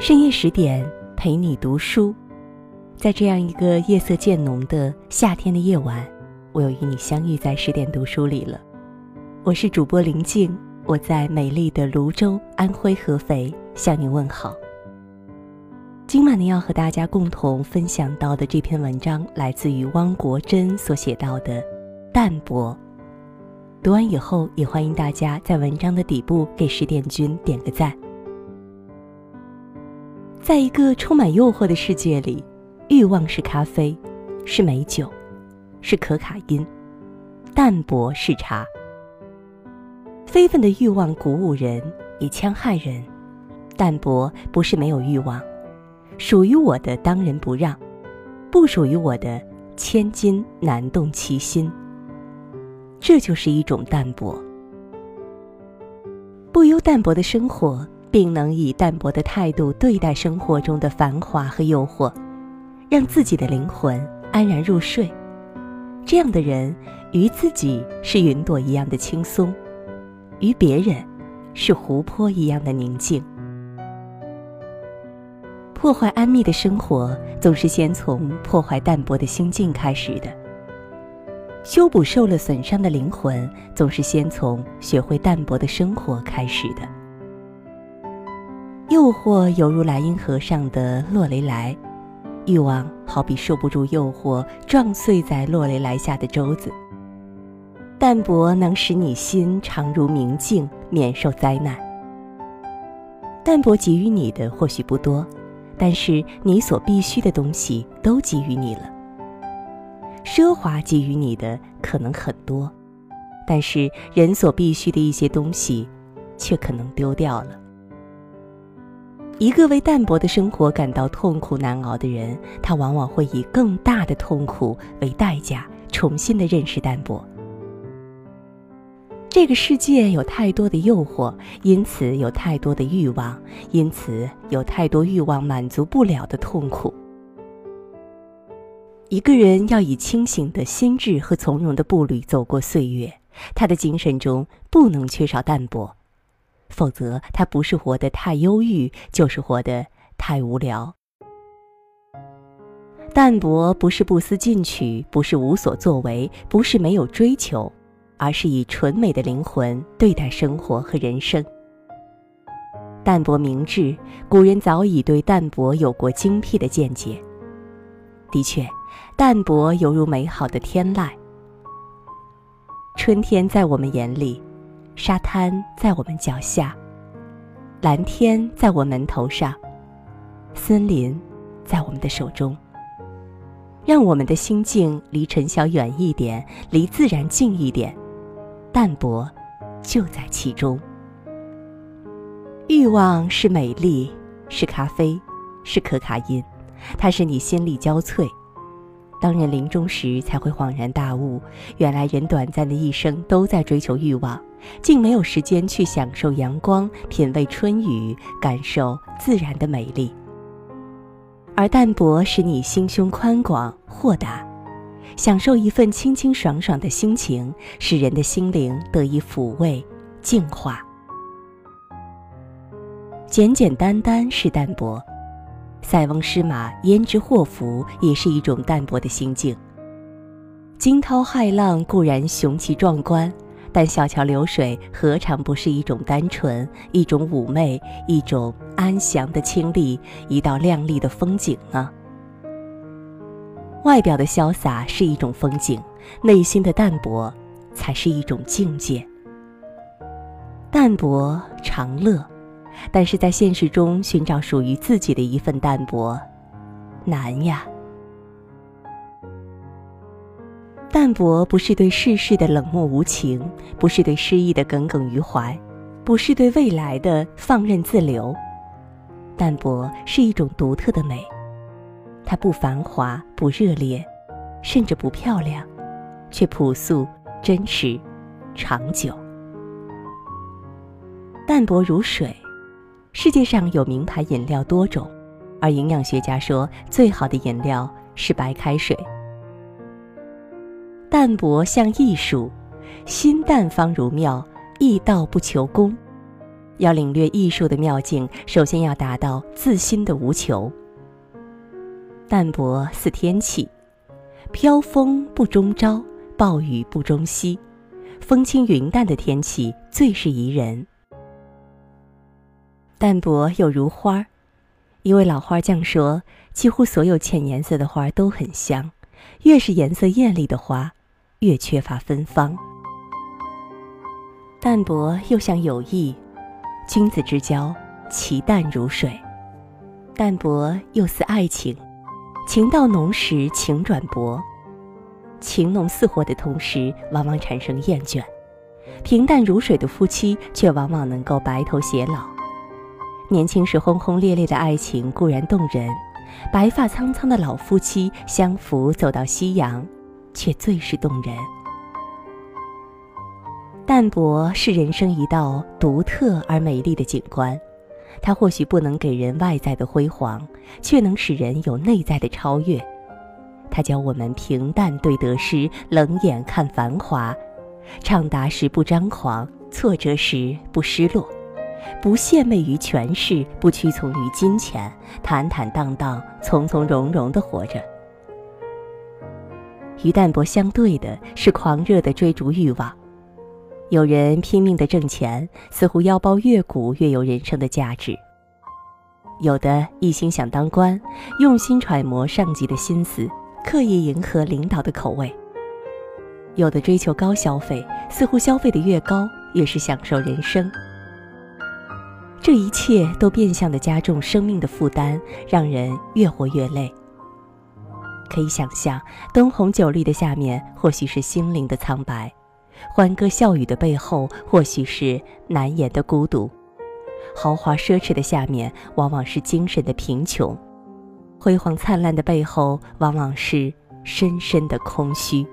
深夜十点陪你读书，在这样一个夜色渐浓的夏天的夜晚，我又与你相遇在十点读书里了。我是主播林静，我在美丽的泸州安徽合肥向你问好。今晚呢，要和大家共同分享到的这篇文章，来自于汪国真所写到的《淡泊》。读完以后，也欢迎大家在文章的底部给十点君点个赞。在一个充满诱惑的世界里，欲望是咖啡，是美酒，是可卡因，淡泊是茶。非分的欲望鼓舞人，也戕害人。淡泊不是没有欲望。属于我的当仁不让，不属于我的千金难动其心。这就是一种淡泊。不忧淡泊的生活，并能以淡泊的态度对待生活中的繁华和诱惑，让自己的灵魂安然入睡。这样的人，于自己是云朵一样的轻松，于别人是湖泊一样的宁静。破坏安谧的生活，总是先从破坏淡泊的心境开始的；修补受了损伤的灵魂，总是先从学会淡泊的生活开始的。诱惑犹如莱茵河上的洛雷莱，欲望好比受不住诱惑撞碎在洛雷莱下的舟子。淡泊能使你心常如明镜，免受灾难。淡泊给予你的或许不多。但是你所必须的东西都给予你了。奢华给予你的可能很多，但是人所必须的一些东西，却可能丢掉了。一个为淡泊的生活感到痛苦难熬的人，他往往会以更大的痛苦为代价，重新的认识淡泊。这个世界有太多的诱惑，因此有太多的欲望，因此有太多欲望满足不了的痛苦。一个人要以清醒的心智和从容的步履走过岁月，他的精神中不能缺少淡泊，否则他不是活得太忧郁，就是活得太无聊。淡泊不是不思进取，不是无所作为，不是没有追求。而是以纯美的灵魂对待生活和人生。淡泊明志，古人早已对淡泊有过精辟的见解。的确，淡泊犹如美好的天籁。春天在我们眼里，沙滩在我们脚下，蓝天在我们头上，森林在我们的手中。让我们的心境离尘嚣远一点，离自然近一点。淡泊，就在其中。欲望是美丽，是咖啡，是可卡因，它使你心力交瘁。当人临终时，才会恍然大悟，原来人短暂的一生都在追求欲望，竟没有时间去享受阳光，品味春雨，感受自然的美丽。而淡泊使你心胸宽广、豁达。享受一份清清爽爽的心情，使人的心灵得以抚慰、净化。简简单单是淡泊，塞翁失马焉知祸福，也是一种淡泊的心境。惊涛骇浪固然雄奇壮观，但小桥流水何尝不是一种单纯、一种妩媚、一种安详的清丽、一道亮丽的风景呢？外表的潇洒是一种风景，内心的淡泊才是一种境界。淡泊长乐，但是在现实中寻找属于自己的一份淡泊，难呀。淡泊不是对世事的冷漠无情，不是对失意的耿耿于怀，不是对未来的放任自流。淡泊是一种独特的美。它不繁华，不热烈，甚至不漂亮，却朴素、真实、长久。淡泊如水。世界上有名牌饮料多种，而营养学家说，最好的饮料是白开水。淡泊像艺术，心淡方如妙，易道不求功。要领略艺术的妙境，首先要达到自心的无求。淡泊似天气，飘风不终朝，暴雨不终夕，风轻云淡的天气最是宜人。淡泊又如花儿，一位老花匠说，几乎所有浅颜色的花都很香，越是颜色艳丽的花，越缺乏芬芳。淡泊又像友谊，君子之交，其淡如水；淡泊又似爱情，情到浓时情转薄，情浓似火的同时，往往产生厌倦；平淡如水的夫妻，却往往能够白头偕老。年轻时轰轰烈烈的爱情固然动人，白发苍苍的老夫妻相扶走到夕阳，却最是动人。淡泊是人生一道独特而美丽的景观，它或许不能给人外在的辉煌，却能使人有内在的超越。它教我们平淡对得失，冷眼看繁华，畅达时不张狂，挫折时不失落。不献媚于权势，不屈从于金钱，坦坦荡荡、从从容容地活着。与淡泊相对的是狂热的追逐欲望。有人拼命的挣钱，似乎腰包越鼓越有人生的价值；有的一心想当官，用心揣摩上级的心思，刻意迎合领导的口味；有的追求高消费，似乎消费的越高，越是享受人生。这一切都变相的加重生命的负担，让人越活越累。可以想象，灯红酒绿的下面，或许是心灵的苍白；欢歌笑语的背后，或许是难言的孤独；豪华奢侈的下面，往往是精神的贫穷；辉煌灿烂的背后，往往是深深的空虚。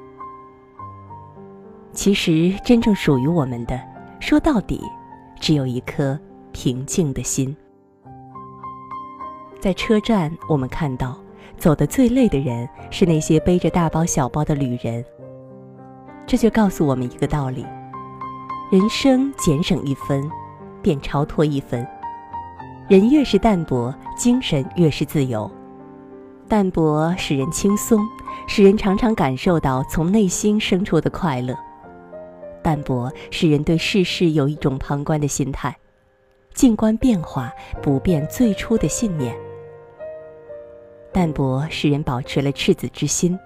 其实，真正属于我们的，说到底，只有一颗。平静的心，在车站，我们看到走得最累的人是那些背着大包小包的旅人。这就告诉我们一个道理：人生俭省一分，便超脱一分。人越是淡泊，精神越是自由。淡泊使人轻松，使人常常感受到从内心生出的快乐。淡泊使人对世事有一种旁观的心态。静观变化，不变最初的信念。淡泊使人保持了赤子之心，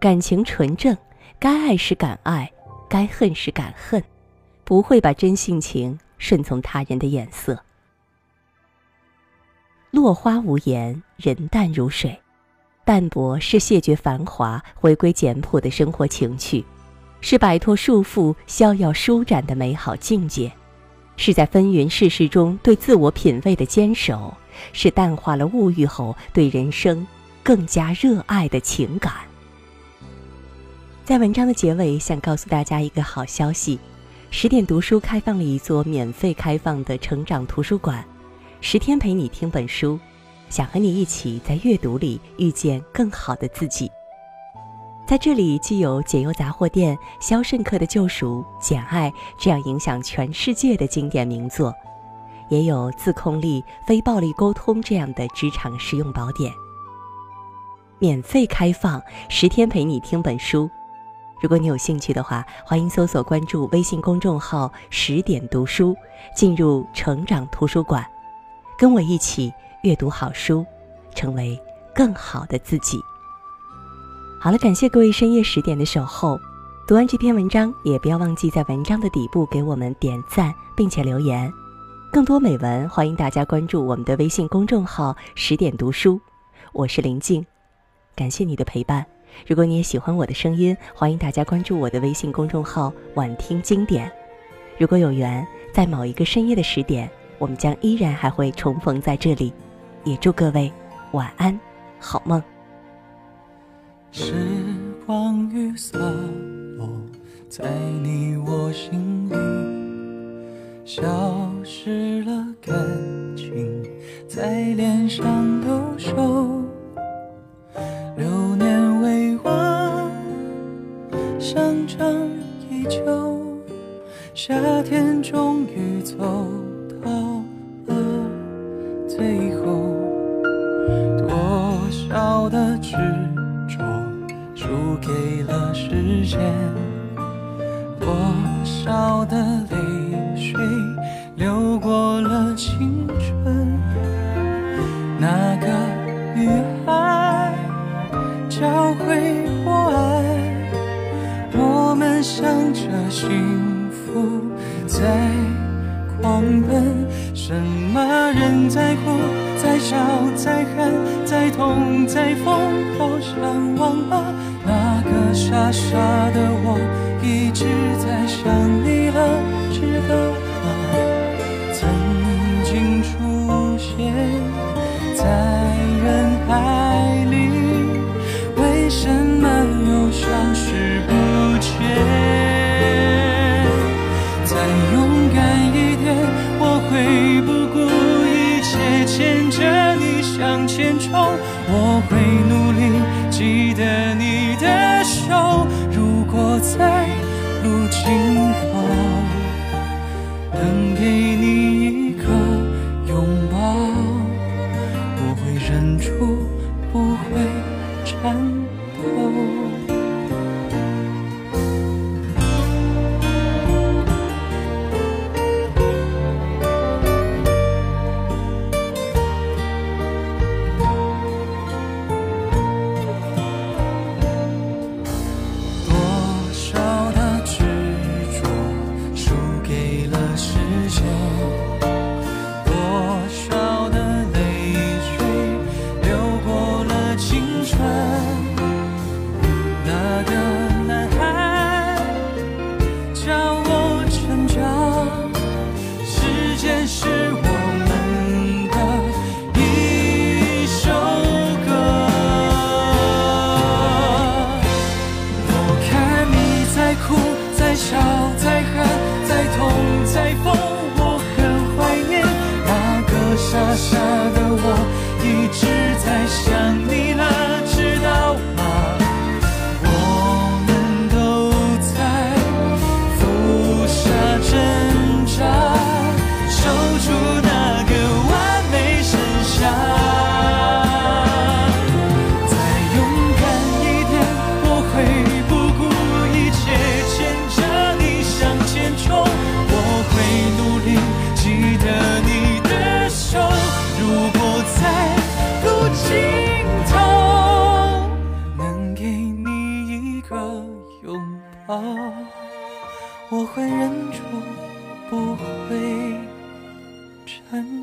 感情纯正，该爱时敢爱，该恨时敢恨，不会把真性情顺从他人的眼色。落花无言，人淡如水。淡泊是谢绝繁华，回归简朴的生活情趣，是摆脱束缚，逍遥舒展的美好境界。是在纷纭世事中对自我品味的坚守，是淡化了物欲后对人生更加热爱的情感。在文章的结尾，想告诉大家一个好消息：十点读书开放了一座免费开放的成长图书馆，十天陪你听本书，想和你一起在阅读里遇见更好的自己。在这里，既有《解忧杂货店》《肖申克的救赎》《简爱》这样影响全世界的经典名作，也有自控力、非暴力沟通这样的职场实用宝典。免费开放，十天陪你听本书。如果你有兴趣的话，欢迎搜索关注微信公众号“十点读书”，进入成长图书馆，跟我一起阅读好书，成为更好的自己。好了，感谢各位深夜十点的守候。读完这篇文章，也不要忘记在文章的底部给我们点赞，并且留言。更多美文，欢迎大家关注我们的微信公众号“十点读书”。我是林静，感谢你的陪伴。如果你也喜欢我的声音，欢迎大家关注我的微信公众号“晚听经典”。如果有缘，在某一个深夜的十点，我们将依然还会重逢在这里。也祝各位晚安，好梦。时光雨洒落在你我心里，消失了感情在脸上留守流年未完香樟依旧。夏天终于走到了最后多少的执着输给了时间多少的泪那个女孩教会我爱，我们向着幸福在狂奔。什么人在哭，在笑，在喊，在痛，在疯，好想忘了那个傻傻的我，一直在想你了，值得轻狂，能给。啊我会忍住不会颤